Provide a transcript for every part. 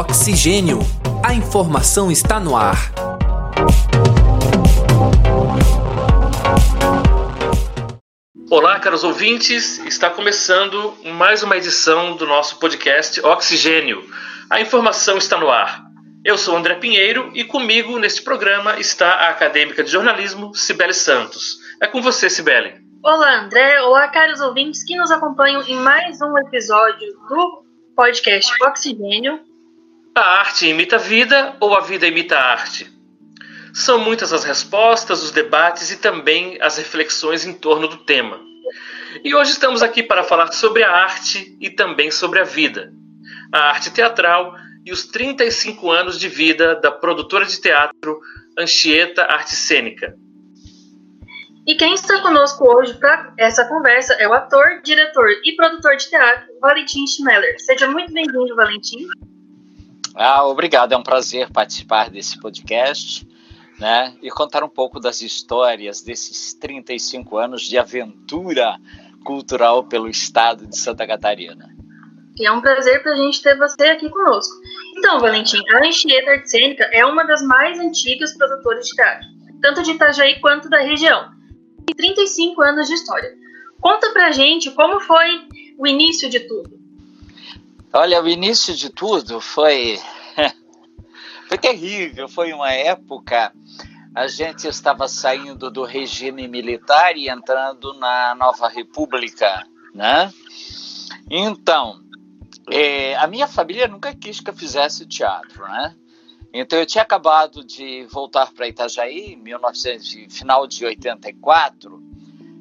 Oxigênio. A informação está no ar. Olá, caros ouvintes. Está começando mais uma edição do nosso podcast Oxigênio. A informação está no ar. Eu sou André Pinheiro e comigo neste programa está a acadêmica de jornalismo Cibele Santos. É com você, Cibele. Olá, André. Olá, caros ouvintes que nos acompanham em mais um episódio do podcast Oxigênio. A arte imita a vida ou a vida imita a arte? São muitas as respostas, os debates e também as reflexões em torno do tema. E hoje estamos aqui para falar sobre a arte e também sobre a vida. A arte teatral e os 35 anos de vida da produtora de teatro Anchieta Arte Cênica. E quem está conosco hoje para essa conversa é o ator, diretor e produtor de teatro Valentim Schmeller. Seja muito bem-vindo, Valentim. Ah, obrigado, é um prazer participar desse podcast né, e contar um pouco das histórias desses 35 anos de aventura cultural pelo estado de Santa Catarina. E é um prazer para a gente ter você aqui conosco. Então, Valentim, a Anchieta Arte Cênica é uma das mais antigas produtoras de teatro, tanto de Itajaí quanto da região. Tem 35 anos de história. Conta pra gente como foi o início de tudo. Olha, o início de tudo foi foi terrível, foi uma época a gente estava saindo do regime militar e entrando na nova república, né? Então, é, a minha família nunca quis que eu fizesse teatro, né? Então eu tinha acabado de voltar para Itajaí, 1900, final de 84,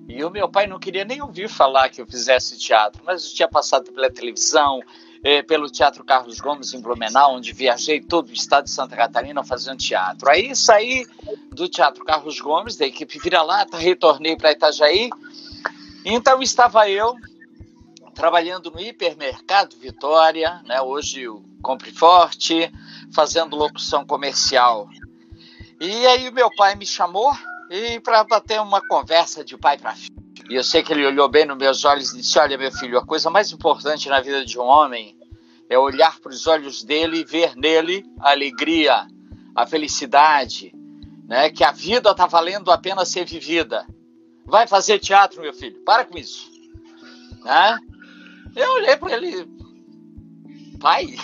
e o meu pai não queria nem ouvir falar que eu fizesse teatro, mas eu tinha passado pela televisão, eh, pelo Teatro Carlos Gomes em Blumenau, onde viajei todo o estado de Santa Catarina fazendo teatro. Aí saí do Teatro Carlos Gomes, da equipe Vira-Lata, retornei para Itajaí. Então estava eu trabalhando no hipermercado Vitória, né, hoje o Compre Forte, fazendo locução comercial. E aí o meu pai me chamou e para bater uma conversa de pai para filho. E eu sei que ele olhou bem nos meus olhos e disse: Olha, meu filho, a coisa mais importante na vida de um homem é olhar para os olhos dele e ver nele a alegria, a felicidade, né? Que a vida está valendo a pena ser vivida. Vai fazer teatro, meu filho, para com isso. Né? Eu olhei para ele, pai,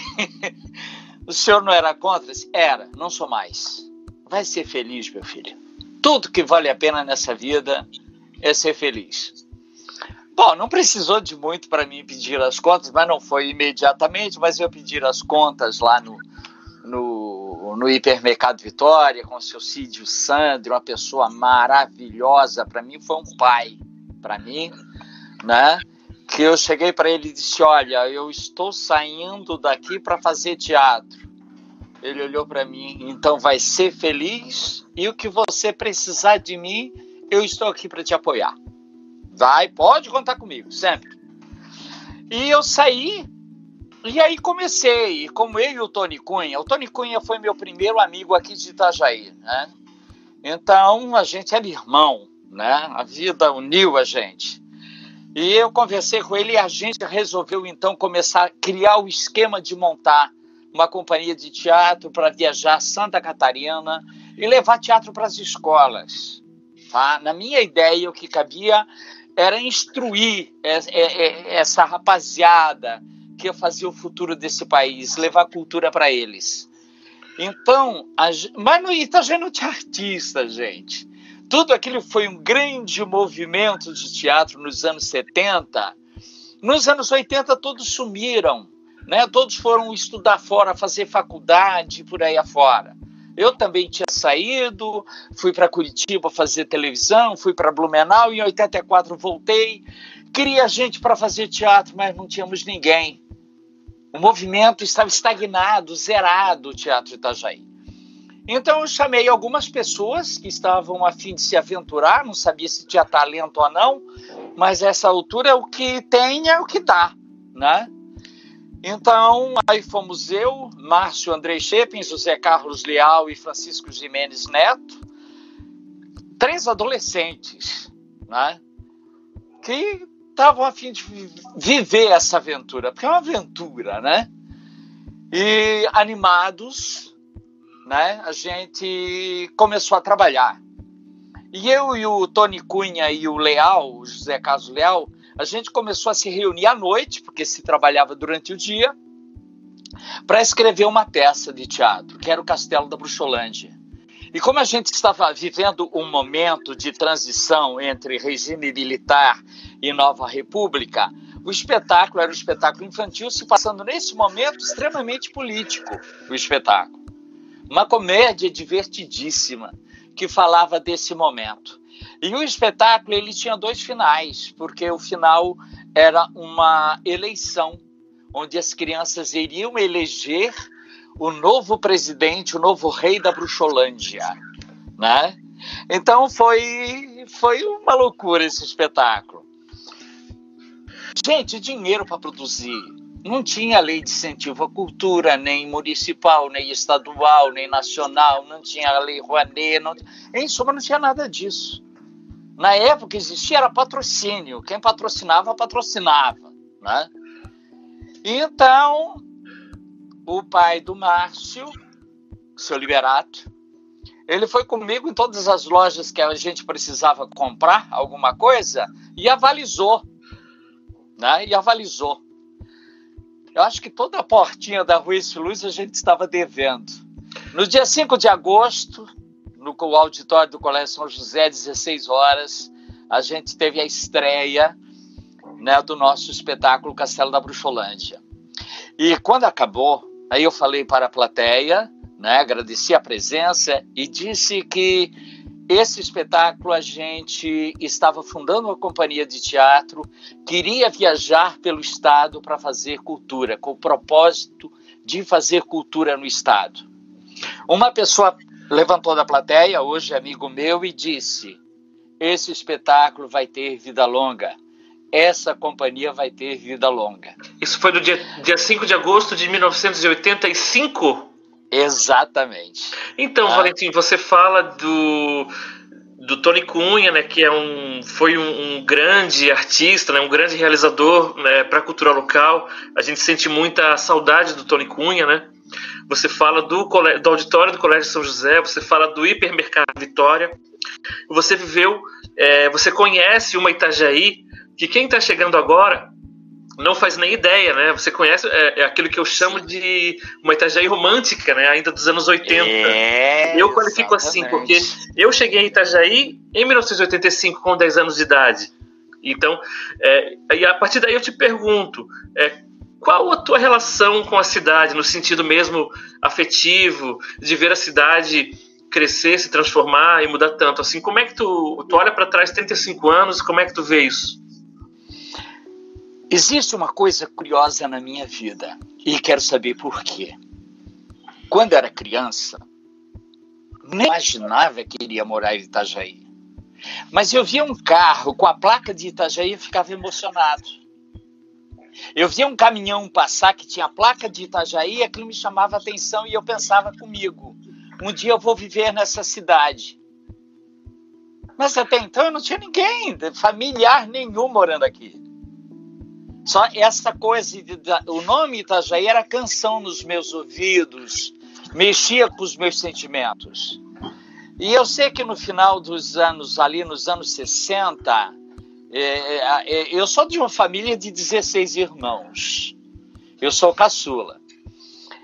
o senhor não era contra? Era, não sou mais. Vai ser feliz, meu filho. Tudo que vale a pena nessa vida é ser feliz. Bom, não precisou de muito para mim pedir as contas, mas não foi imediatamente, mas eu pedir as contas lá no, no, no hipermercado Vitória com o seu Cídio Sandro, uma pessoa maravilhosa, para mim foi um pai, para mim, né? Que eu cheguei para ele e disse: Olha, eu estou saindo daqui para fazer teatro. Ele olhou para mim, então vai ser feliz e o que você precisar de mim, eu estou aqui para te apoiar. Vai, pode contar comigo, sempre. E eu saí, e aí comecei, como eu e o Tony Cunha. O Tony Cunha foi meu primeiro amigo aqui de Itajaí, né? Então a gente era irmão, né? A vida uniu a gente. E eu conversei com ele e a gente resolveu então começar a criar o esquema de montar uma companhia de teatro para viajar a Santa Catarina e levar teatro para as escolas. Na minha ideia, o que cabia era instruir essa rapaziada que ia fazer o futuro desse país, levar cultura para eles. Então, a, mas no Itajaí não tinha artista, gente. Tudo aquilo foi um grande movimento de teatro nos anos 70. Nos anos 80, todos sumiram. Né? Todos foram estudar fora, fazer faculdade, por aí afora. Eu também tinha saído, fui para Curitiba fazer televisão, fui para Blumenau, em 84 voltei. Queria gente para fazer teatro, mas não tínhamos ninguém. O movimento estava estagnado, zerado, o Teatro Itajaí. Então eu chamei algumas pessoas que estavam a fim de se aventurar, não sabia se tinha talento ou não, mas essa altura o que tem é o que dá, né? Então, aí fomos eu, Márcio Andrei Chepin, José Carlos Leal e Francisco Jimenez Neto, três adolescentes, né? Que estavam a fim de viver essa aventura, porque é uma aventura, né? E animados, né, a gente começou a trabalhar. E eu e o Tony Cunha e o Leal, o José Carlos Leal, a gente começou a se reunir à noite, porque se trabalhava durante o dia, para escrever uma peça de teatro, que era o Castelo da Bruxolândia. E como a gente estava vivendo um momento de transição entre regime militar e nova república, o espetáculo era um espetáculo infantil se passando nesse momento extremamente político, o espetáculo. Uma comédia divertidíssima que falava desse momento. E o espetáculo ele tinha dois finais, porque o final era uma eleição onde as crianças iriam eleger o novo presidente, o novo rei da Bruxolândia, né? Então foi foi uma loucura esse espetáculo. Gente, dinheiro para produzir. Não tinha lei de incentivo à cultura, nem municipal, nem estadual, nem nacional, não tinha lei Rouanet, não... em suma não tinha nada disso. Na época existia era patrocínio, quem patrocinava, patrocinava, né? Então, o pai do Márcio, seu Liberato, ele foi comigo em todas as lojas que a gente precisava comprar alguma coisa e avalizou. Né? E avalizou. Eu acho que toda a portinha da Rua Luz a gente estava devendo. No dia 5 de agosto, no auditório do Colégio São José, 16 horas, a gente teve a estreia né, do nosso espetáculo Castelo da Bruxolândia. E quando acabou, Aí eu falei para a plateia, né, agradeci a presença e disse que esse espetáculo a gente estava fundando uma companhia de teatro, queria viajar pelo estado para fazer cultura, com o propósito de fazer cultura no estado. Uma pessoa levantou da plateia, hoje amigo meu, e disse: Esse espetáculo vai ter vida longa essa companhia vai ter vida longa. Isso foi no dia, dia 5 de agosto de 1985? Exatamente. Então, ah. Valentim, você fala do, do Tony Cunha, né, que é um, foi um, um grande artista, né, um grande realizador né, para a cultura local. A gente sente muita saudade do Tony Cunha, né? Você fala do, do auditório do Colégio São José, você fala do hipermercado Vitória. Você viveu, é, você conhece uma Itajaí que quem está chegando agora não faz nem ideia, né? Você conhece é, é, aquilo que eu chamo de uma Itajaí romântica, né? Ainda dos anos 80. É, eu qualifico exatamente. assim, porque eu cheguei em Itajaí em 1985, com 10 anos de idade. Então, é, e a partir daí eu te pergunto, é, qual a tua relação com a cidade, no sentido mesmo afetivo, de ver a cidade crescer, se transformar e mudar tanto? Assim, como é que tu, tu olha para trás 35 anos, como é que tu vê isso? Existe uma coisa curiosa na minha vida e quero saber por quê. Quando era criança, nem imaginava que iria morar em Itajaí. Mas eu via um carro com a placa de Itajaí e ficava emocionado. Eu via um caminhão passar que tinha placa de Itajaí aquilo me chamava atenção e eu pensava comigo: um dia eu vou viver nessa cidade. Mas até então eu não tinha ninguém, familiar nenhum morando aqui. Só essa coisa, de, o nome Itajaí era canção nos meus ouvidos, mexia com os meus sentimentos. E eu sei que no final dos anos, ali nos anos 60, é, é, eu sou de uma família de 16 irmãos. Eu sou caçula.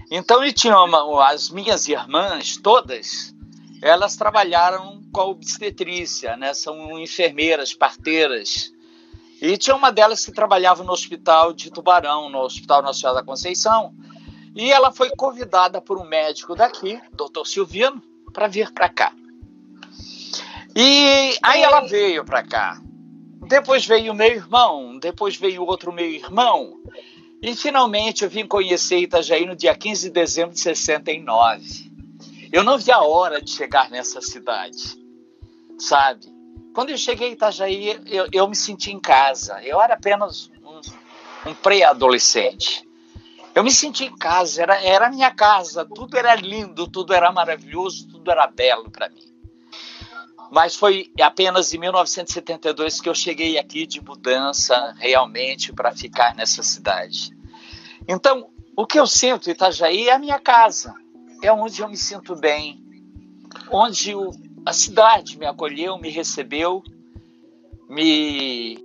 Então, e tinha uma, as minhas irmãs, todas, elas trabalharam com a obstetrícia, né? São enfermeiras, parteiras. E tinha uma delas que trabalhava no hospital de Tubarão, no Hospital Nacional da Conceição, e ela foi convidada por um médico daqui, doutor Silvino, para vir para cá. E aí ela veio para cá. Depois veio o meu irmão, depois veio outro meu irmão, e finalmente eu vim conhecer Itajaí no dia 15 de dezembro de 69. Eu não vi a hora de chegar nessa cidade, sabe? Quando eu cheguei em Itajaí, eu, eu me senti em casa. Eu era apenas um, um pré-adolescente. Eu me senti em casa, era, era a minha casa. Tudo era lindo, tudo era maravilhoso, tudo era belo para mim. Mas foi apenas em 1972 que eu cheguei aqui de mudança realmente para ficar nessa cidade. Então, o que eu sinto em Itajaí é a minha casa. É onde eu me sinto bem. Onde o, a cidade me acolheu, me recebeu, me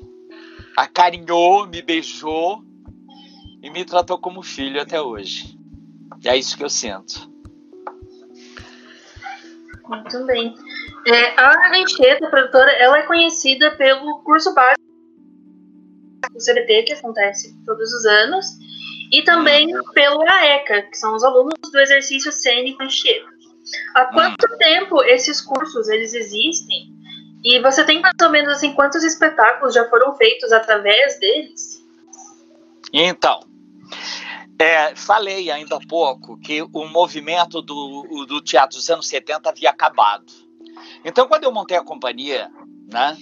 acarinhou, me beijou e me tratou como filho até hoje. E é isso que eu sinto. Muito bem. É, a Anchieta, produtora, ela é conhecida pelo curso básico do CBT, que acontece todos os anos, e também pelo AECA, que são os alunos do exercício cênico Anchieta. Há quanto tempo esses cursos eles existem? E você tem mais ou menos assim quantos espetáculos já foram feitos através deles? Então, é, falei ainda há pouco que o movimento do, do teatro dos anos 70 havia acabado. Então, quando eu montei a companhia, né,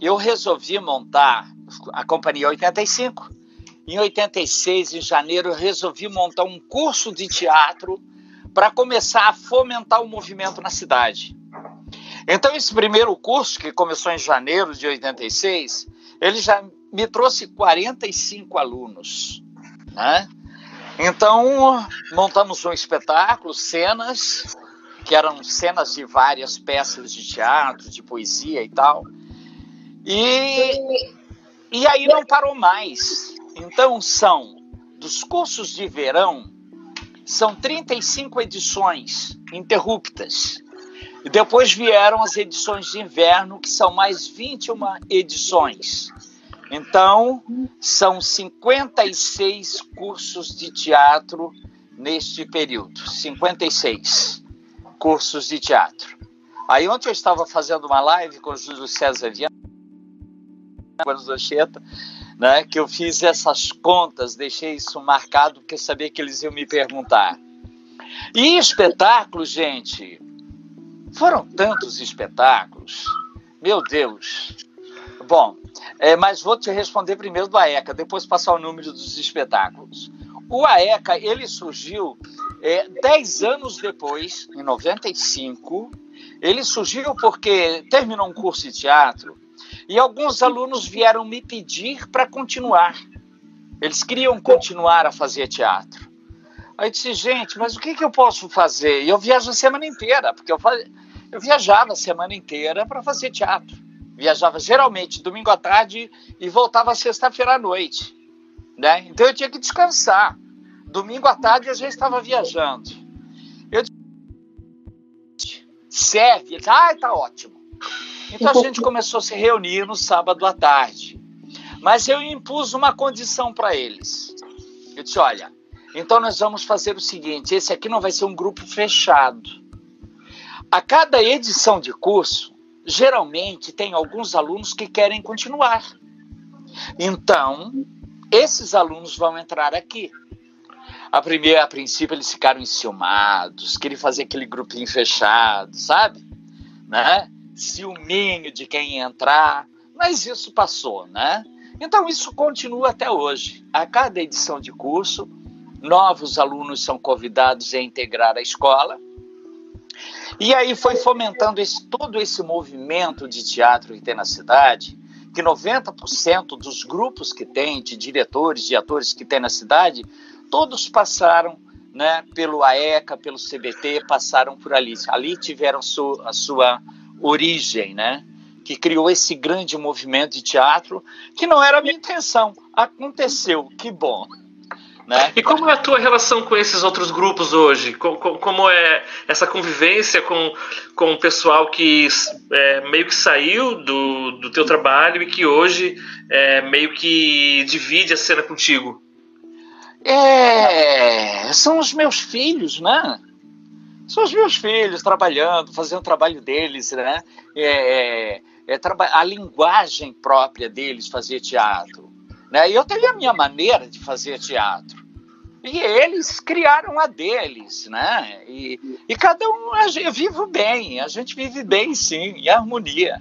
eu resolvi montar a companhia 85. Em 86, em janeiro, eu resolvi montar um curso de teatro para começar a fomentar o movimento na cidade. Então, esse primeiro curso, que começou em janeiro de 86, ele já me trouxe 45 alunos. Né? Então, montamos um espetáculo, cenas, que eram cenas de várias peças de teatro, de poesia e tal. E, e aí não parou mais. Então, são dos cursos de verão, são 35 edições interruptas. E depois vieram as edições de inverno, que são mais 21 edições. Então, são 56 cursos de teatro neste período 56 cursos de teatro. Aí, ontem eu estava fazendo uma live com o Júlio César Viana, né, que eu fiz essas contas, deixei isso marcado, porque sabia que eles iam me perguntar. E espetáculos, gente, foram tantos espetáculos, meu Deus. Bom, é, mas vou te responder primeiro do AECA, depois passar o número dos espetáculos. O AECA, ele surgiu é, dez anos depois, em 95, ele surgiu porque terminou um curso de teatro e alguns alunos vieram me pedir para continuar. Eles queriam continuar a fazer teatro. Aí eu disse, gente, mas o que, que eu posso fazer? E eu viajo a semana inteira, porque eu, faz... eu viajava a semana inteira para fazer teatro. Viajava geralmente domingo à tarde e voltava sexta-feira à noite. Né? Então eu tinha que descansar. Domingo à tarde a gente estava viajando. Eu disse, serve? Ele disse, ah, tá ótimo. Então a gente começou a se reunir no sábado à tarde. Mas eu impus uma condição para eles. Eu disse, olha, então nós vamos fazer o seguinte: esse aqui não vai ser um grupo fechado. A cada edição de curso, geralmente tem alguns alunos que querem continuar. Então, esses alunos vão entrar aqui. A primeira, a princípio, eles ficaram enciumados, queriam fazer aquele grupinho fechado, sabe? Né? Ciúminho de quem entrar, mas isso passou, né? Então, isso continua até hoje. A cada edição de curso, novos alunos são convidados a integrar a escola e aí foi fomentando esse, todo esse movimento de teatro que tem na cidade, que 90% dos grupos que tem, de diretores, de atores que tem na cidade, todos passaram né, pelo AECA, pelo CBT, passaram por ali. Ali tiveram su, a sua origem, né? Que criou esse grande movimento de teatro, que não era a minha intenção. Aconteceu, que bom. Né? E como é a tua relação com esses outros grupos hoje? Como é essa convivência com, com o pessoal que é, meio que saiu do, do teu trabalho e que hoje é, meio que divide a cena contigo? É, são os meus filhos, né? São os meus filhos trabalhando, fazendo o trabalho deles, né? É, é, é a linguagem própria deles fazer teatro. Né? E eu tenho a minha maneira de fazer teatro. E eles criaram a deles, né? E, e cada um, eu vivo bem, a gente vive bem sim, em harmonia.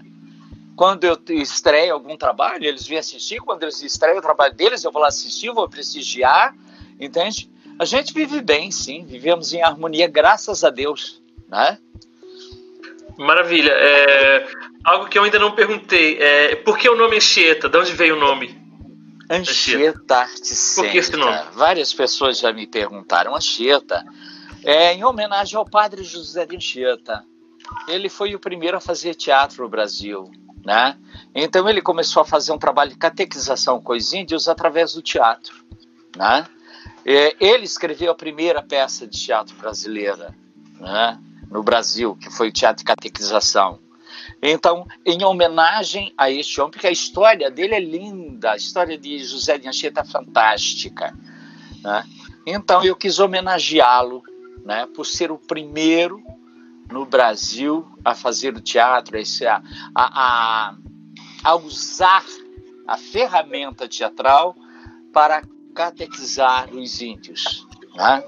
Quando eu estreio algum trabalho, eles vêm assistir. Quando eles estreiam o trabalho deles, eu vou lá assistir, vou prestigiar, entende? A gente vive bem, sim, vivemos em harmonia, graças a Deus, né? Maravilha. É, algo que eu ainda não perguntei, é, por que o nome Anchieta? De onde veio o nome? Anchieta Arte Por que esse nome? Várias pessoas já me perguntaram. Anchieta é em homenagem ao padre José de Anchieta. Ele foi o primeiro a fazer teatro no Brasil. Né? Então ele começou a fazer um trabalho de catequização com os índios através do teatro. Né? Ele escreveu a primeira peça de teatro brasileira né? no Brasil, que foi o teatro de catequização. Então, em homenagem a este homem, porque a história dele é linda, a história de José de Anchieta é fantástica. Né? Então, eu quis homenageá-lo né, por ser o primeiro no Brasil a fazer o teatro, a, a, a usar a ferramenta teatral para catequizar os índios. Né?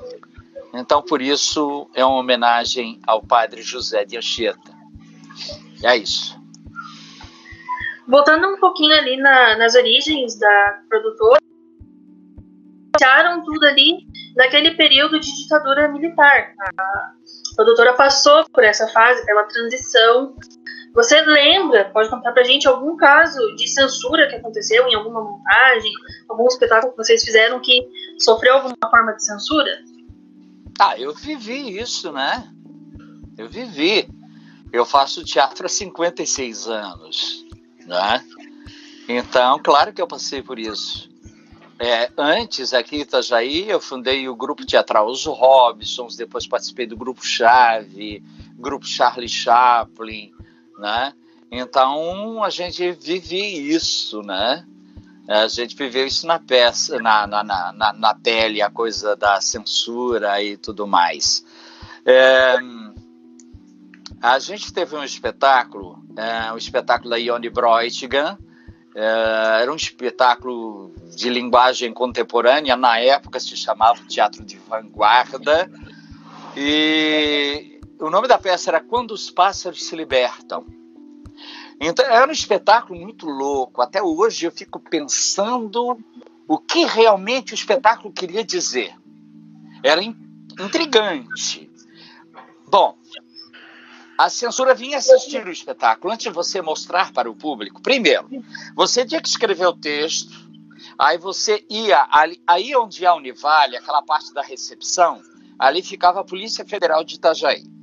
Então, por isso, é uma homenagem ao padre José de Anchieta. É isso. Voltando um pouquinho ali na, nas origens da produtora, iniciaram tudo ali naquele período de ditadura militar. A produtora passou por essa fase, pela transição. Você lembra, pode contar pra gente algum caso de censura que aconteceu em alguma montagem, algum espetáculo que vocês fizeram que sofreu alguma forma de censura? Ah, eu vivi isso, né? Eu vivi. Eu faço teatro há 56 anos, né? Então, claro que eu passei por isso. É, antes, aqui em Itajaí, eu fundei o grupo teatral Os Robsons, depois participei do grupo Chave, grupo Charlie Chaplin, né? Então, a gente vive isso, né? A gente viveu isso na peça, na, na, na, na pele, a coisa da censura e tudo mais. É, a gente teve um espetáculo, é, um espetáculo da Ione Breutigan, é, era um espetáculo de linguagem contemporânea, na época se chamava Teatro de Vanguarda, e o nome da peça era Quando os Pássaros se Libertam. Então era um espetáculo muito louco. Até hoje eu fico pensando o que realmente o espetáculo queria dizer. Era intrigante. Bom, a censura vinha assistir o espetáculo antes de você mostrar para o público. Primeiro, você tinha que escrever o texto, aí você ia ali, aí onde a Univale, aquela parte da recepção, ali ficava a Polícia Federal de Itajaí.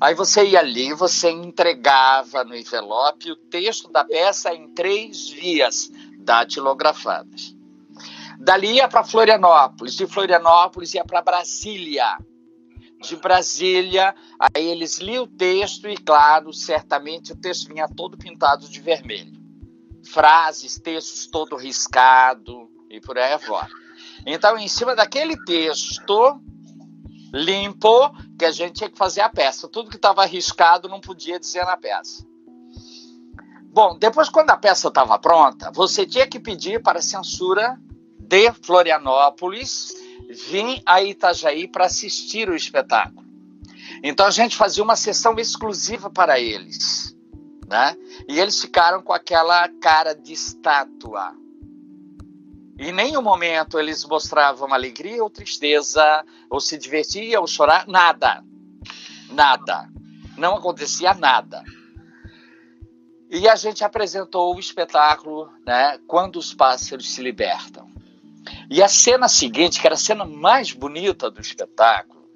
Aí você ia ali, você entregava no envelope o texto da peça em três vias datilografadas. Dali ia para Florianópolis, de Florianópolis ia para Brasília de Brasília. Aí eles liam o texto e, claro, certamente o texto vinha todo pintado de vermelho. Frases, textos todo riscado e por aí fora. Então, em cima daquele texto limpo, que a gente tinha que fazer a peça. Tudo que estava riscado não podia dizer na peça. Bom, depois, quando a peça estava pronta, você tinha que pedir para a censura de Florianópolis vim a Itajaí para assistir o espetáculo. Então a gente fazia uma sessão exclusiva para eles, né? E eles ficaram com aquela cara de estátua. Em nenhum momento eles mostravam alegria ou tristeza, ou se divertia ou chorar, nada. Nada. Não acontecia nada. E a gente apresentou o espetáculo, né, Quando os Pássaros se Libertam. E a cena seguinte, que era a cena mais bonita do espetáculo,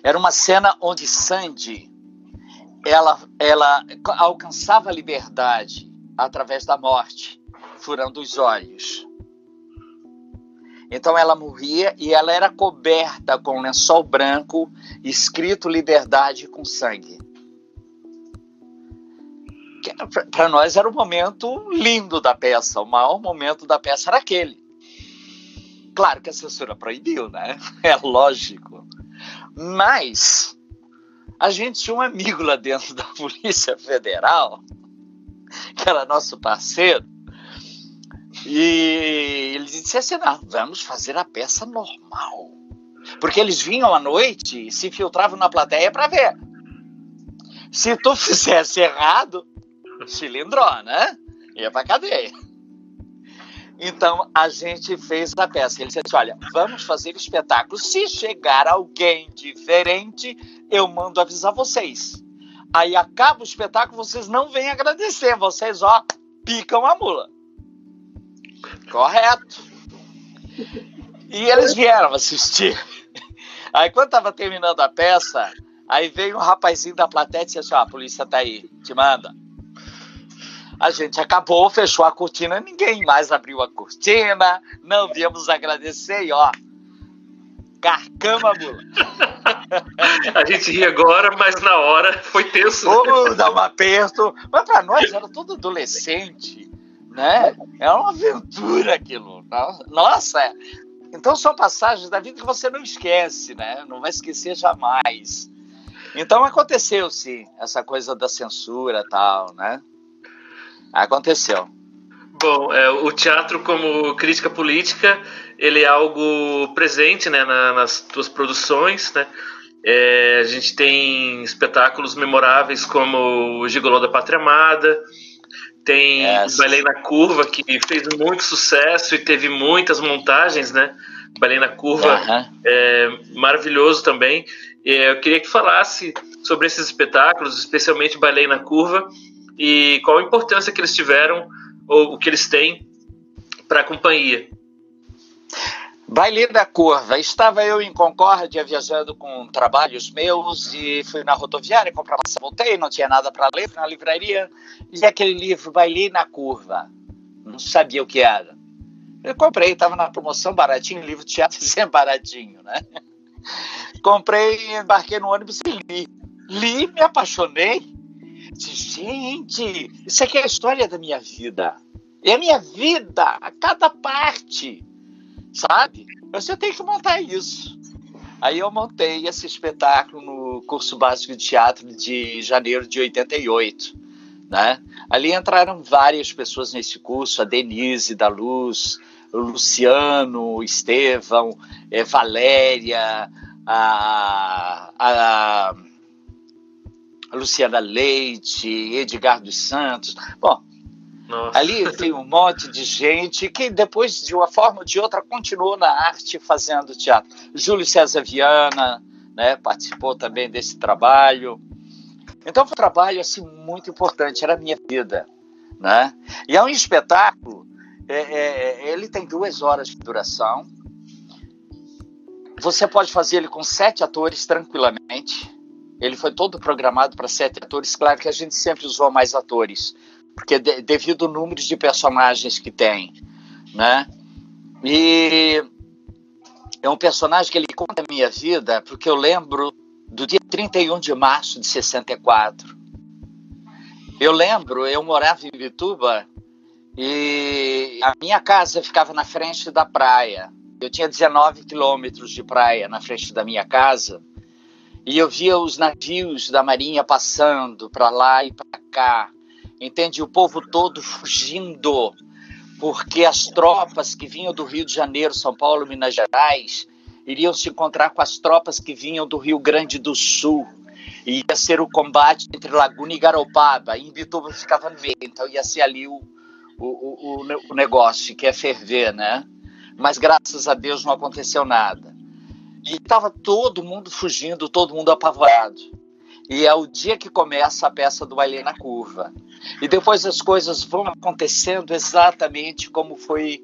era uma cena onde Sandy ela, ela alcançava a liberdade através da morte, furando os olhos. Então ela morria e ela era coberta com um lençol branco escrito liberdade com sangue. Para nós era o momento lindo da peça, o maior momento da peça era aquele. Claro que a censura proibiu, né? É lógico. Mas a gente tinha um amigo lá dentro da Polícia Federal, que era nosso parceiro, e ele disse assim: não, vamos fazer a peça normal. Porque eles vinham à noite e se infiltravam na plateia para ver. Se tu fizesse errado, cilindrou, né? Ia pra cadeia. Então a gente fez a peça. Ele disse assim: olha, vamos fazer espetáculo. Se chegar alguém diferente, eu mando avisar vocês. Aí acaba o espetáculo, vocês não vêm agradecer, vocês ó, picam a mula. Correto. E eles vieram assistir. Aí quando tava terminando a peça, aí veio um rapazinho da plateia e disse assim, ah, a polícia tá aí, te manda. A gente acabou, fechou a cortina, ninguém mais abriu a cortina, não viemos agradecer e ó, carcama mula. a gente ri agora, mas na hora foi tenso. Oh, dá um aperto. Mas para nós era tudo adolescente, né? É uma aventura aquilo. Nossa, então são passagens da vida que você não esquece, né? Não vai esquecer jamais. Então aconteceu sim essa coisa da censura tal, né? Aconteceu. Bom, é, o teatro como crítica política, ele é algo presente né, na, nas tuas produções, né? É, a gente tem espetáculos memoráveis como o Gigolô da Pátria Amada, tem yes. Balei na Curva, que fez muito sucesso e teve muitas montagens, né? Balei na Curva uhum. é maravilhoso também. Eu queria que falasse sobre esses espetáculos, especialmente Balei na Curva, e qual a importância que eles tiveram ou o que eles têm para a companhia. Baile da Curva. Estava eu em Concórdia viajando com trabalhos meus e fui na rodoviária comprar passagem. Voltei, não tinha nada para ler, na livraria e aquele livro Baile na Curva. Não sabia o que era. Eu comprei, estava na promoção baratinho, livro de teatro sempre baratinho, né? Comprei, embarquei no ônibus e li. Li, me apaixonei. Disse, gente, isso aqui é a história da minha vida. É a minha vida, a cada parte sabe? Você tem que montar isso. Aí eu montei esse espetáculo no curso básico de teatro de janeiro de 88. Né? Ali entraram várias pessoas nesse curso, a Denise da Luz, o Luciano, o Estevão, é, Valéria, a, a, a Luciana Leite, Edgar dos Santos. Bom, nossa. Ali tem um monte de gente que depois, de uma forma ou de outra, continuou na arte fazendo teatro. Júlio César Viana né, participou também desse trabalho. Então foi um trabalho assim, muito importante, era a minha vida. Né? E é um espetáculo, é, é, ele tem duas horas de duração. Você pode fazer ele com sete atores tranquilamente. Ele foi todo programado para sete atores. Claro que a gente sempre usou mais atores, porque de, devido ao número de personagens que tem, né? E é um personagem que ele conta a minha vida, porque eu lembro do dia 31 de março de 64. Eu lembro, eu morava em Bituba e a minha casa ficava na frente da praia. Eu tinha 19 quilômetros de praia na frente da minha casa e eu via os navios da marinha passando para lá e para cá entende? O povo todo fugindo, porque as tropas que vinham do Rio de Janeiro, São Paulo, Minas Gerais, iriam se encontrar com as tropas que vinham do Rio Grande do Sul. E ia ser o combate entre Laguna e Garopaba. E Imbituba ficava no meio, então ia ser ali o, o, o, o negócio, que é ferver, né? Mas graças a Deus não aconteceu nada. E estava todo mundo fugindo, todo mundo apavorado. E é o dia que começa a peça do Baile na Curva. E depois as coisas vão acontecendo exatamente como foi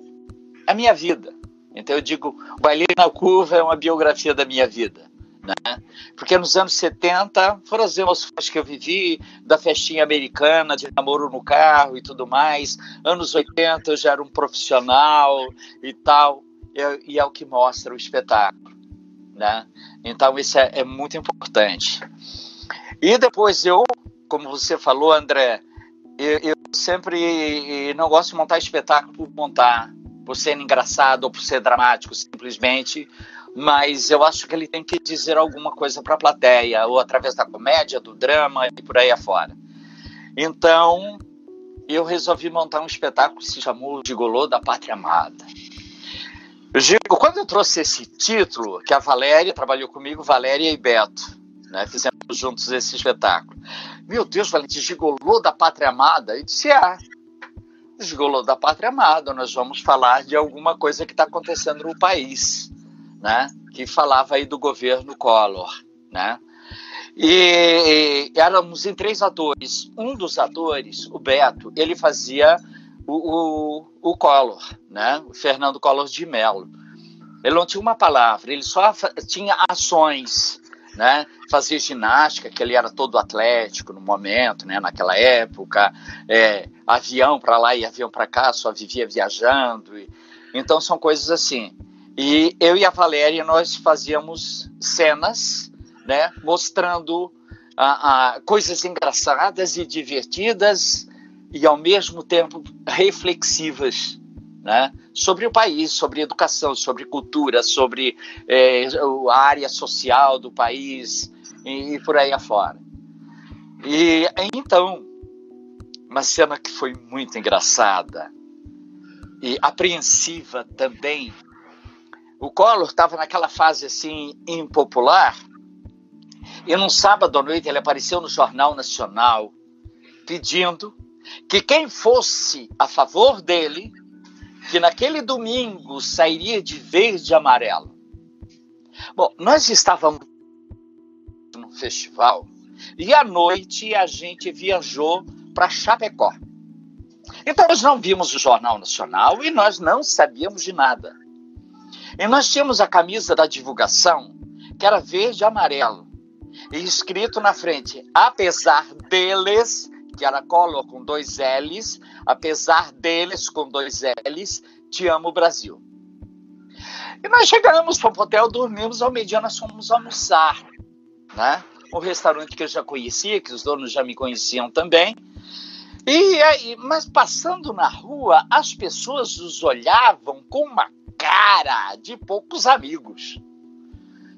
a minha vida. Então eu digo, o Baile na Curva é uma biografia da minha vida. Né? Porque nos anos 70 foram as emoções que eu vivi, da festinha americana, de namoro no carro e tudo mais. Anos 80 eu já era um profissional e tal, e é o que mostra o espetáculo. Né? Então isso é, é muito importante. E depois eu, como você falou, André, eu, eu, sempre não gosto de montar espetáculo por montar, por ser engraçado ou por ser dramático, simplesmente. Mas eu acho que ele tem que dizer alguma coisa para a plateia, ou através da comédia, do drama e por aí afora. Então, eu resolvi montar um espetáculo que se chamou Gigolô da Pátria Amada. Eu digo, quando eu trouxe esse título, que a Valéria trabalhou comigo, Valéria e Beto, né? Fizemos juntos esse espetáculo. Meu Deus, Valente, gigolô da pátria amada? E disse, ah, gigolô da pátria amada, nós vamos falar de alguma coisa que está acontecendo no país, né? Que falava aí do governo Collor, né? E, e éramos em três atores. Um dos atores, o Beto, ele fazia o, o, o Collor, né? o Fernando Collor de Mello. Ele não tinha uma palavra, ele só tinha ações, né? Fazia ginástica, que ele era todo atlético no momento, né? Naquela época, é, avião para lá e avião para cá, só vivia viajando. E, então são coisas assim. E eu e a Valéria nós fazíamos cenas, né? Mostrando a, a, coisas engraçadas e divertidas e ao mesmo tempo reflexivas né? Sobre o país, sobre educação, sobre cultura, sobre é, a área social do país e, e por aí afora. E então, uma cena que foi muito engraçada e apreensiva também. O Collor estava naquela fase assim impopular e num sábado à noite ele apareceu no Jornal Nacional pedindo que quem fosse a favor dele que naquele domingo sairia de verde e amarelo. Bom, nós estávamos no festival e à noite a gente viajou para Chapecó. Então nós não vimos o Jornal Nacional e nós não sabíamos de nada. E nós tínhamos a camisa da divulgação, que era verde e amarelo, e escrito na frente, apesar deles, que era Collor com dois L's, apesar deles com dois L's, te amo Brasil. E nós chegamos para o hotel, dormimos, ao meio-dia nós fomos almoçar, né? Um restaurante que eu já conhecia, que os donos já me conheciam também. E aí, mas passando na rua, as pessoas nos olhavam com uma cara de poucos amigos.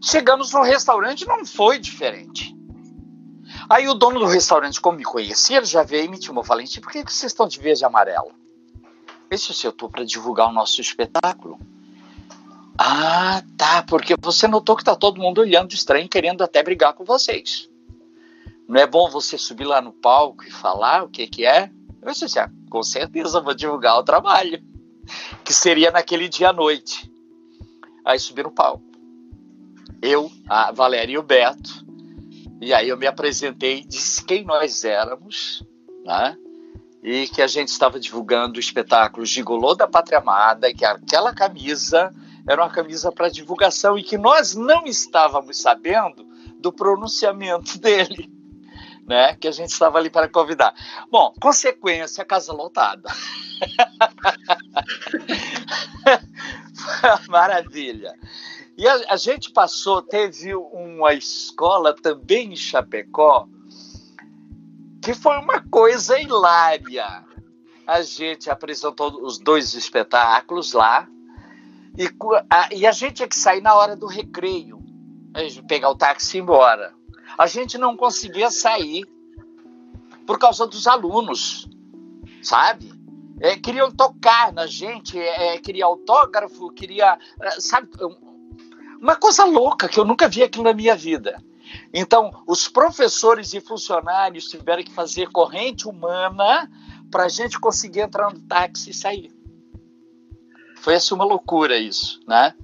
Chegamos no restaurante, não foi diferente. Aí o dono do restaurante, como me conhecia, ele já veio e me chamou. Valentim, por que vocês estão de verde e amarelo? Esse se eu estou para divulgar o nosso espetáculo. Ah, tá, porque você notou que está todo mundo olhando estranho, querendo até brigar com vocês. Não é bom você subir lá no palco e falar o que, que é? Eu disse, ah, com certeza vou divulgar o trabalho, que seria naquele dia à noite. Aí subi no palco. Eu, a Valéria e o Beto, e aí eu me apresentei, disse quem nós éramos, né? E que a gente estava divulgando o espetáculo Gigolô da Pátria Amada, e que aquela camisa era uma camisa para divulgação e que nós não estávamos sabendo do pronunciamento dele, né? Que a gente estava ali para convidar. Bom, consequência, casa lotada. Maravilha. E a, a, gente passou, teve uma escola também em Chapecó, que foi uma coisa hilária. A gente apresentou os dois espetáculos lá, e a, e a gente tinha que sair na hora do recreio, pegar o táxi e ir embora. A gente não conseguia sair por causa dos alunos, sabe? É, queriam tocar na gente, é, queria autógrafo, queria, é, sabe, uma coisa louca que eu nunca vi aquilo na minha vida. Então, os professores e funcionários tiveram que fazer corrente humana para a gente conseguir entrar no táxi e sair. Foi assim uma loucura isso, né?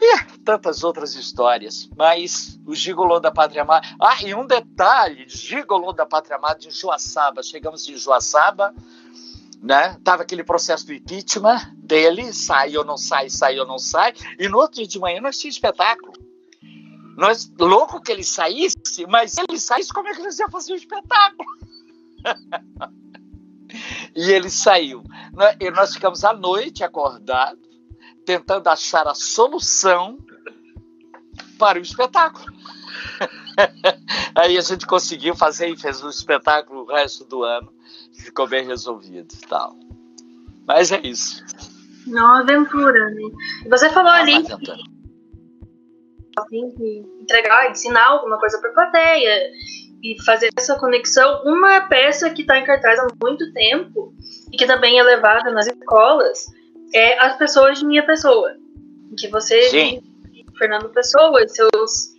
E tantas outras histórias. Mas o Gigolô da Pátria Amada. Ah, e um detalhe: Gigolô da Pátria Amada de Joaçaba. Chegamos em Joaçaba, né? Tava aquele processo do impeachment dele, sai ou não sai, sai ou não sai, e no outro dia de manhã nós tínhamos espetáculo. Nós, louco que ele saísse, mas se ele saísse, como é que eles iam fazer o espetáculo? e ele saiu. E nós ficamos à noite acordados, tentando achar a solução para o espetáculo. Aí a gente conseguiu fazer e fez o espetáculo o resto do ano ficou bem resolvido e tal. Mas é isso. Não aventura, né? Você falou ali que entregar, ensinar alguma coisa para a plateia e fazer essa conexão. Uma peça que está em cartaz há muito tempo e que também é levada nas escolas é As Pessoas de Minha Pessoa. Que você, Sim. Fernando Pessoa e seus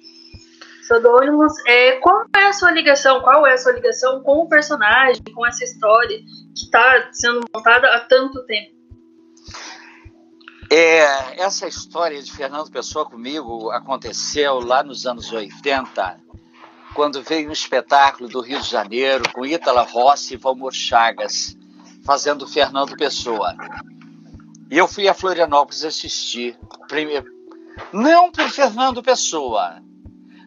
pseudônimos. É, qual é a sua ligação? Qual é a sua ligação com o personagem, com essa história que está sendo montada há tanto tempo? É, essa história de Fernando Pessoa comigo aconteceu lá nos anos 80, quando veio um espetáculo do Rio de Janeiro com Ítala Rossi e Valmor Chagas, fazendo Fernando Pessoa. E eu fui a Florianópolis assistir. Primeiro, não por Fernando Pessoa,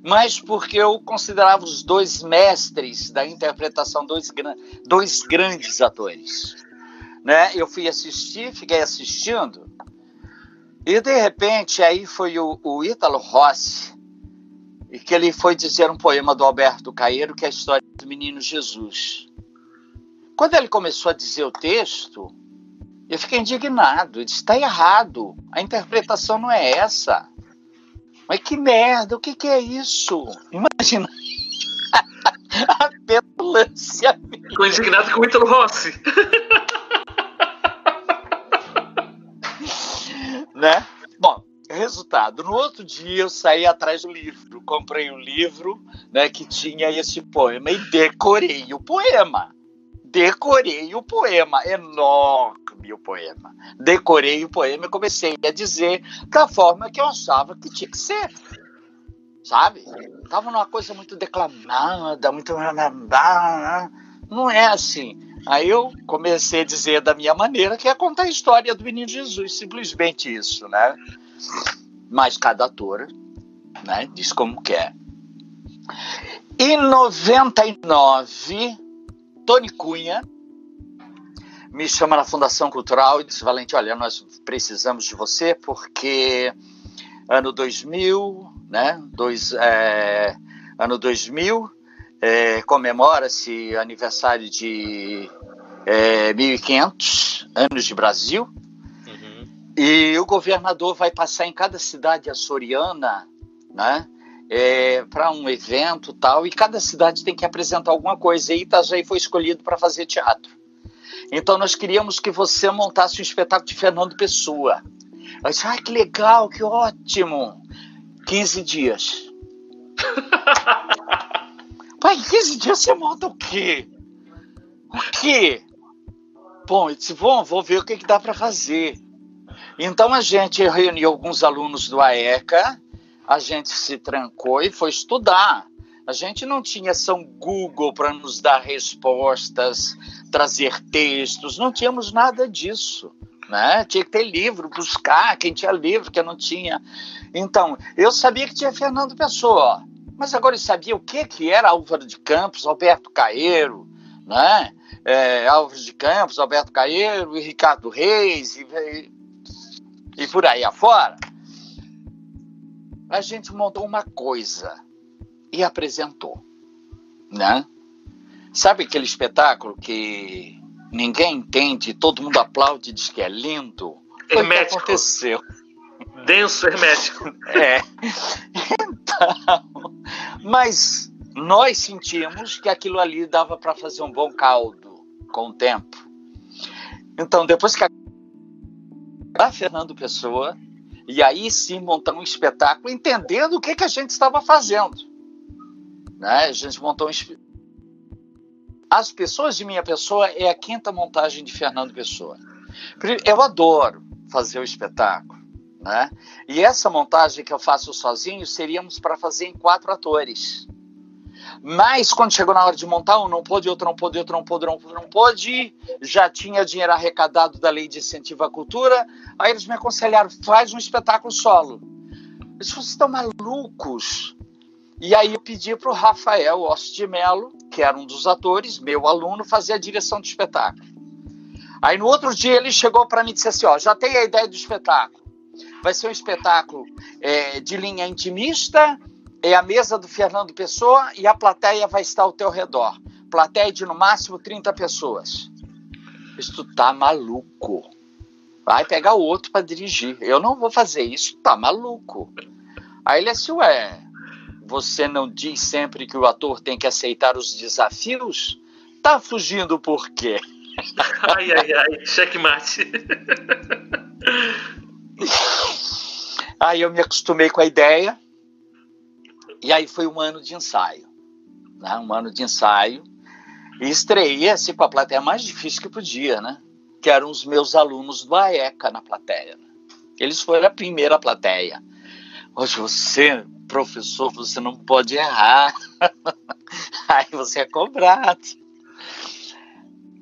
mas porque eu considerava os dois mestres da interpretação, dois, dois grandes atores. Né? Eu fui assistir, fiquei assistindo, e de repente aí foi o, o Ítalo Rossi, e que ele foi dizer um poema do Alberto Caeiro, que é a história do menino Jesus. Quando ele começou a dizer o texto, eu fiquei indignado. Ele disse: está errado, a interpretação não é essa. Mas que merda, o que, que é isso? Imagina. a petulância. Ficou indignado com o Ítalo Rossi. né? Bom, resultado. No outro dia eu saí atrás do livro, comprei o um livro né, que tinha esse poema e decorei o poema. Decorei o poema, enorme o poema. Decorei o poema e comecei a dizer da forma que eu achava que tinha que ser. Sabe? Tava numa coisa muito declamada, muito. Não é assim. Aí eu comecei a dizer da minha maneira que é contar a história do menino Jesus, simplesmente isso, né? Mas cada ator né, diz como quer. Em 99, Tony Cunha me chama na Fundação Cultural e diz: Valente, olha, nós precisamos de você porque ano 2000, né? Dois, é, ano 2000 é, comemora-se aniversário de é, 1500 anos de Brasil uhum. e o governador vai passar em cada cidade açoriana, né? É, para um evento tal, e cada cidade tem que apresentar alguma coisa. E Itajaí foi escolhido para fazer teatro. Então nós queríamos que você montasse um espetáculo de Fernando Pessoa. Eu disse, ah, que legal, que ótimo. 15 dias. Pai, 15 dias você monta o quê? O quê? Bom, eu disse, bom, vou ver o que, que dá para fazer. Então a gente reuniu alguns alunos do AECA, a gente se trancou e foi estudar. A gente não tinha São Google para nos dar respostas, trazer textos, não tínhamos nada disso. Né? Tinha que ter livro, buscar quem tinha livro, que não tinha. Então, eu sabia que tinha Fernando Pessoa, mas agora eu sabia o que, que era Álvaro de Campos, Alberto Caeiro, né? É, Álvaro de Campos, Alberto Caeiro e Ricardo Reis e, e, e por aí afora a gente montou uma coisa e apresentou, né? Sabe aquele espetáculo que ninguém entende, todo mundo aplaude e diz que é lindo? Foi hermético. aconteceu. Denso hermético. É. Então, mas nós sentimos que aquilo ali dava para fazer um bom caldo com o tempo. Então, depois que a Fernando Pessoa e aí sim montar um espetáculo entendendo o que, que a gente estava fazendo. Né? A gente montou um As pessoas de minha pessoa é a quinta montagem de Fernando Pessoa. Eu adoro fazer o espetáculo. Né? E essa montagem que eu faço sozinho seríamos para fazer em quatro atores. Mas quando chegou na hora de montar, um não pôde, outro não pôde, outro não pôde, outro não pôde, já tinha dinheiro arrecadado da lei de incentivo à cultura. Aí eles me aconselharam: faz um espetáculo solo. Disse: vocês estão malucos? E aí eu pedi para o Rafael Ossi de Mello, que era um dos atores, meu aluno, fazer a direção do espetáculo. Aí no outro dia ele chegou para mim e disse assim: ó, já tem a ideia do espetáculo. Vai ser um espetáculo é, de linha intimista, é a mesa do Fernando Pessoa e a plateia vai estar ao teu redor. Plateia de no máximo 30 pessoas. Isso tá maluco. Vai pegar o outro para dirigir. Eu não vou fazer isso, tá maluco. Aí ele disse, ué, você não diz sempre que o ator tem que aceitar os desafios? Tá fugindo por quê? Ai, ai, ai, checkmate. Aí eu me acostumei com a ideia e aí foi um ano de ensaio, né? um ano de ensaio. E estreiei assim com a plateia mais difícil que podia, né? Que eram os meus alunos do AECA na plateia. Né? Eles foram a primeira plateia. Hoje você, professor, você não pode errar. aí você é cobrado.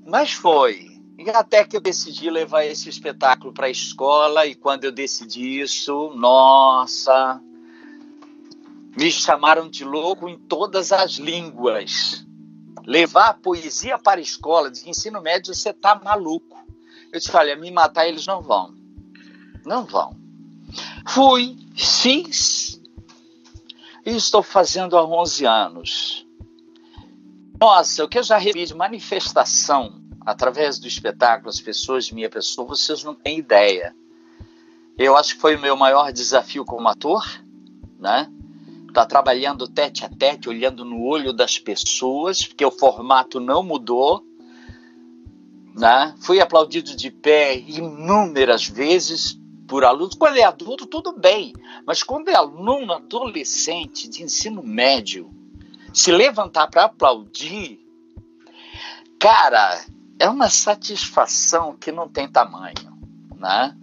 Mas foi. E até que eu decidi levar esse espetáculo para a escola, e quando eu decidi isso, nossa, me chamaram de louco em todas as línguas. Levar a poesia para a escola de ensino médio, você tá maluco. Eu disse: olha, me matar eles não vão. Não vão. Fui, fiz, e estou fazendo há 11 anos. Nossa, o que eu já recebi de manifestação através do espetáculo, as pessoas minha pessoa, vocês não têm ideia. Eu acho que foi o meu maior desafio como ator, né? Tá trabalhando tete a tete, olhando no olho das pessoas, porque o formato não mudou, né? Fui aplaudido de pé inúmeras vezes por alunos. Quando é adulto, tudo bem, mas quando é aluno adolescente de ensino médio, se levantar para aplaudir, cara, é uma satisfação que não tem tamanho, né?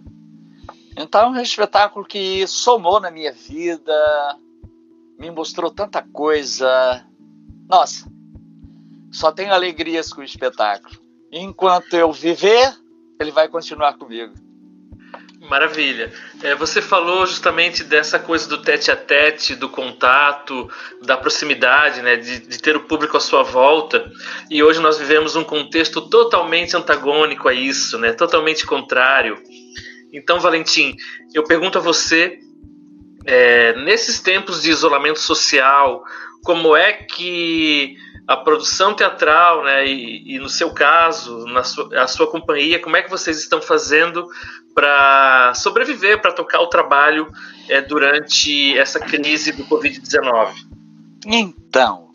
Então é um espetáculo que somou na minha vida, me mostrou tanta coisa. Nossa, só tenho alegrias com o espetáculo. Enquanto eu viver, ele vai continuar comigo. Maravilha. É, você falou justamente dessa coisa do tete a tete, do contato, da proximidade, né, de, de, ter o público à sua volta. E hoje nós vivemos um contexto totalmente antagônico a isso, né, totalmente contrário. Então, Valentim, eu pergunto a você, é, nesses tempos de isolamento social, como é que a produção teatral, né, e, e no seu caso, na sua, a sua companhia, como é que vocês estão fazendo para sobreviver, para tocar o trabalho é, durante essa crise do Covid-19? Então,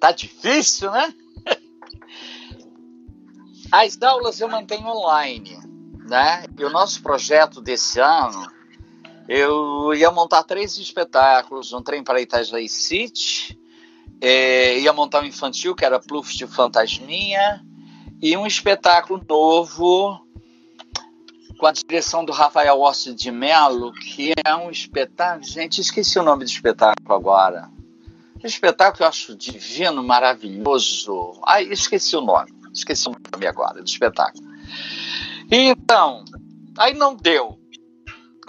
tá difícil, né? As aulas eu mantenho online, né? E o nosso projeto desse ano, eu ia montar três espetáculos, um trem para Itajaí City, é, ia montar um infantil, que era Pluft de Fantasminha, e um espetáculo novo com a direção do Rafael Ossi de Mello, que é um espetáculo. Gente, esqueci o nome do espetáculo agora. Um espetáculo que eu acho divino, maravilhoso. Ai, esqueci o nome. Esqueci o nome agora do espetáculo. Então, aí não deu.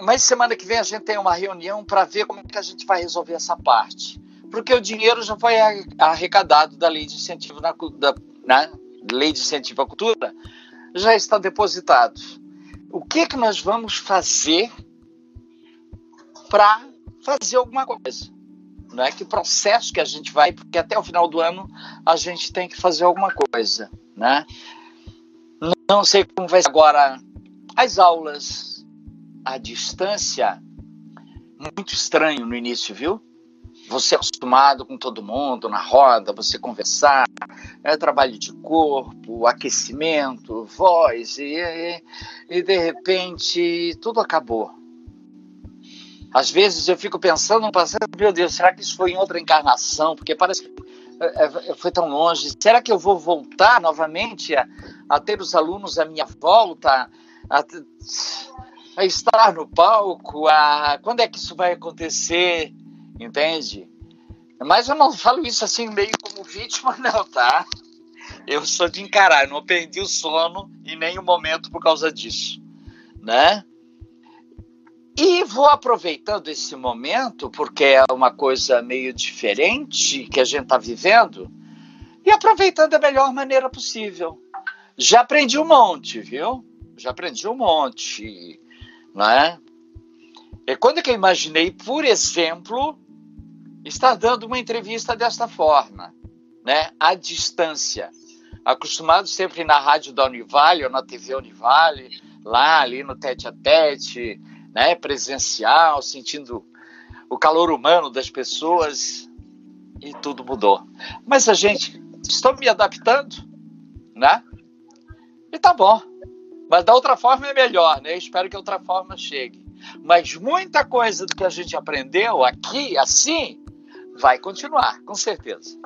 Mas semana que vem a gente tem uma reunião para ver como é que a gente vai resolver essa parte. Porque o dinheiro já foi arrecadado da lei de incentivo na, da, né? lei de incentivo à cultura, já está depositado o que que nós vamos fazer para fazer alguma coisa? Não é que processo que a gente vai, porque até o final do ano a gente tem que fazer alguma coisa, né? Não sei como vai ser agora as aulas à distância, muito estranho no início, viu? você é acostumado com todo mundo na roda, você conversar, é trabalho de corpo, aquecimento, voz, e, e, e de repente tudo acabou. Às vezes eu fico pensando, passando, meu Deus, será que isso foi em outra encarnação? Porque parece que é, é, foi tão longe. Será que eu vou voltar novamente a, a ter os alunos à minha volta, a, a estar no palco? A, quando é que isso vai acontecer? entende? Mas eu não falo isso assim meio como vítima, não, tá? Eu sou de encarar, não perdi o sono em nenhum momento por causa disso, né? E vou aproveitando esse momento, porque é uma coisa meio diferente que a gente está vivendo, e aproveitando da melhor maneira possível. Já aprendi um monte, viu? Já aprendi um monte, né? É quando que eu imaginei, por exemplo, está dando uma entrevista desta forma, né, à distância. Acostumado sempre na rádio da Univale ou na TV Univale, lá ali no tete a tete, né, presencial, sentindo o calor humano das pessoas e tudo mudou. Mas a gente, estou me adaptando, né? E tá bom. Mas da outra forma é melhor, né? espero que a outra forma chegue. Mas muita coisa do que a gente aprendeu aqui, assim, vai continuar, com certeza.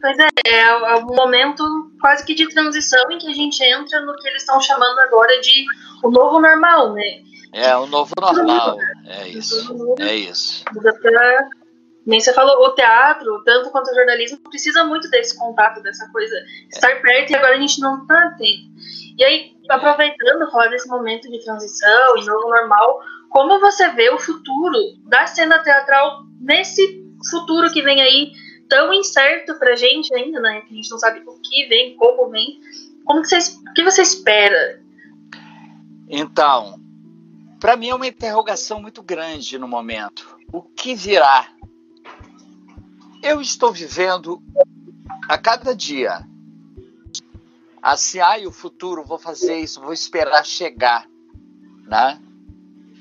Pois é, é um momento quase que de transição em que a gente entra no que eles estão chamando agora de o novo normal, né? É, o novo normal, é isso, é isso. Nem você falou, o teatro, tanto quanto o jornalismo, precisa muito desse contato, dessa coisa, estar perto e agora a gente não está tendo. E aí, aproveitando, falar desse momento de transição e novo normal, como você vê o futuro da cena teatral nesse futuro que vem aí tão incerto pra gente ainda, né? Que a gente não sabe o que vem, como vem. Como que você, o que você espera? Então, para mim é uma interrogação muito grande no momento. O que virá? Eu estou vivendo a cada dia. Assim, ai, o futuro, vou fazer isso, vou esperar chegar, né?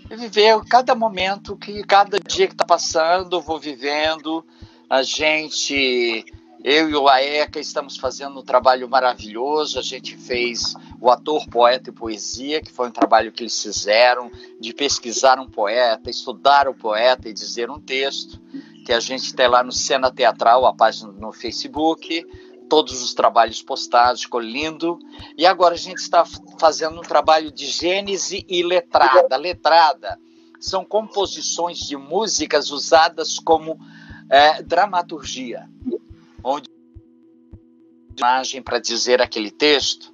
E viver cada momento que cada dia que está passando, vou vivendo. A gente eu e o Aeca estamos fazendo um trabalho maravilhoso. A gente fez o ator, poeta e poesia, que foi um trabalho que eles fizeram de pesquisar um poeta, estudar o poeta e dizer um texto, que a gente tem lá no Cena Teatral, a página no Facebook, todos os trabalhos postados, ficou lindo. E agora a gente está fazendo um trabalho de gênese e letrada. Letrada são composições de músicas usadas como é, dramaturgia onde imagem para dizer aquele texto,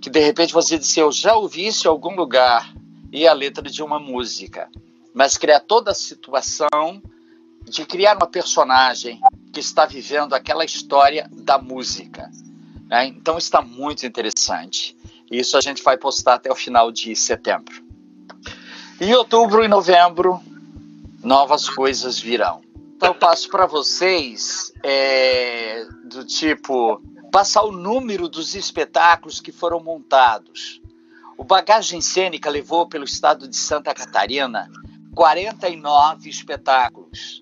que de repente você disse, eu já ouvi isso em algum lugar, e a letra de uma música. Mas criar toda a situação de criar uma personagem que está vivendo aquela história da música. Né? Então está muito interessante. Isso a gente vai postar até o final de setembro. Em outubro e novembro, novas coisas virão. Então eu passo para vocês é, do tipo passar o número dos espetáculos que foram montados. O Bagagem Cênica levou pelo estado de Santa Catarina 49 espetáculos.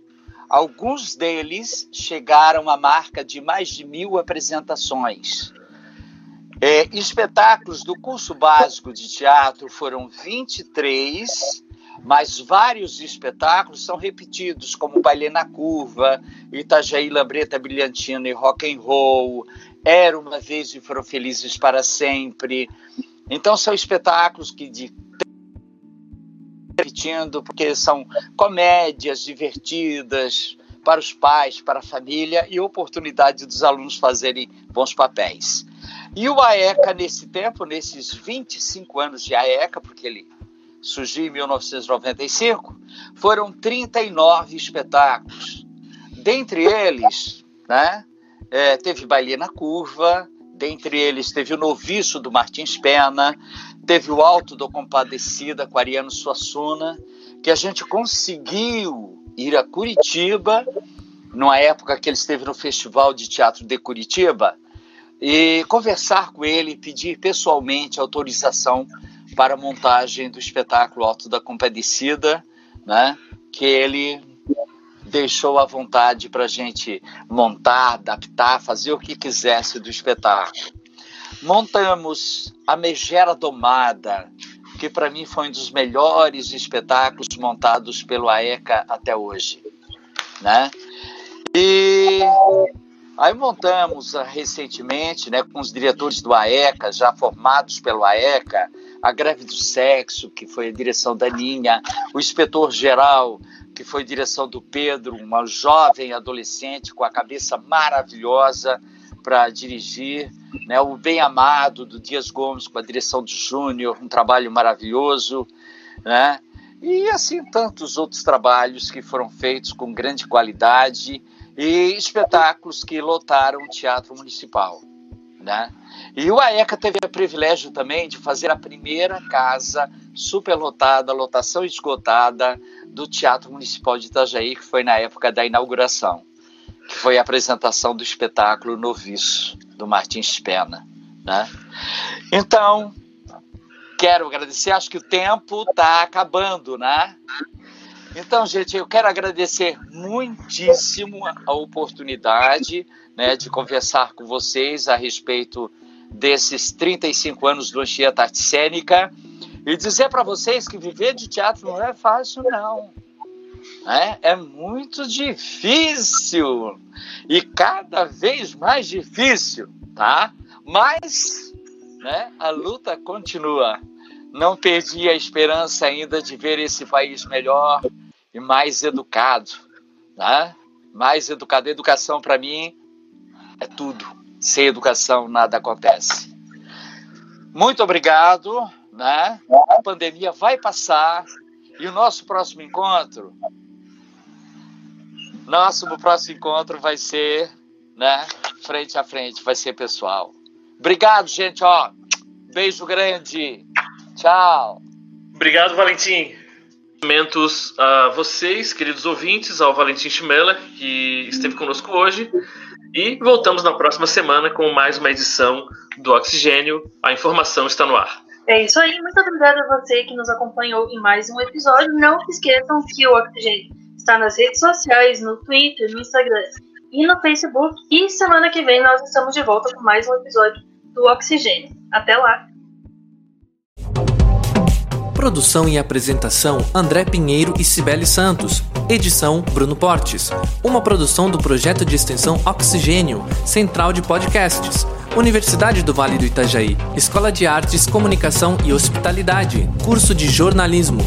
Alguns deles chegaram à marca de mais de mil apresentações. É, espetáculos do curso básico de teatro foram 23 mas vários espetáculos são repetidos, como Baile na Curva, Itajaí Lambreta Brilhantina e Rock and Roll, Era Uma Vez e Foram Felizes para Sempre. Então são espetáculos que de repetindo, porque são comédias divertidas para os pais, para a família e oportunidade dos alunos fazerem bons papéis. E o AECA, nesse tempo, nesses 25 anos de AECA, porque ele surgiu em 1995, foram 39 espetáculos. Dentre eles, né, é, teve Baile na Curva, dentre eles teve o Noviço do Martins Pena, teve o Alto do Compadecida com Ariano Suassuna, que a gente conseguiu ir a Curitiba, numa época que ele esteve no Festival de Teatro de Curitiba, e conversar com ele, pedir pessoalmente autorização para a montagem do espetáculo Alto da Compadecida, né? que ele deixou à vontade para a gente montar, adaptar, fazer o que quisesse do espetáculo. Montamos a Megera Domada, que para mim foi um dos melhores espetáculos montados pelo AECA até hoje. Né? E aí montamos ah, recentemente, né, com os diretores do AECA, já formados pelo AECA, a greve do sexo, que foi a direção da Ninha, o inspetor-geral, que foi direção do Pedro, uma jovem adolescente com a cabeça maravilhosa para dirigir, né? o Bem Amado, do Dias Gomes, com a direção do Júnior, um trabalho maravilhoso, né? e assim tantos outros trabalhos que foram feitos com grande qualidade e espetáculos que lotaram o Teatro Municipal. Né? E o AECA teve o privilégio também de fazer a primeira casa superlotada, lotação esgotada do Teatro Municipal de Itajaí, que foi na época da inauguração, que foi a apresentação do espetáculo Noviço, do Martins Pena. Né? Então, quero agradecer, acho que o tempo está acabando, né? Então, gente, eu quero agradecer muitíssimo a oportunidade né, de conversar com vocês a respeito desses 35 anos do Anchieta Arte Cênica e dizer para vocês que viver de teatro não é fácil, não. É, é muito difícil e cada vez mais difícil, tá? Mas né, a luta continua. Não perdi a esperança ainda de ver esse país melhor e mais educado, né? mais educado. Educação para mim é tudo. Sem educação nada acontece. Muito obrigado, né? A pandemia vai passar e o nosso próximo encontro, nosso próximo encontro vai ser, né? Frente a frente, vai ser pessoal. Obrigado, gente. Ó, beijo grande. Tchau. Obrigado, Valentim. Cumprimentos a vocês, queridos ouvintes, ao Valentim Schmeller, que esteve conosco hoje. E voltamos na próxima semana com mais uma edição do Oxigênio. A informação está no ar. É isso aí. Muito obrigada a você que nos acompanhou em mais um episódio. Não se esqueçam que o Oxigênio está nas redes sociais, no Twitter, no Instagram e no Facebook. E semana que vem nós estamos de volta com mais um episódio do Oxigênio. Até lá! Produção e apresentação André Pinheiro e Cibele Santos. Edição Bruno Portes. Uma produção do projeto de extensão Oxigênio, Central de Podcasts. Universidade do Vale do Itajaí. Escola de Artes, Comunicação e Hospitalidade. Curso de Jornalismo.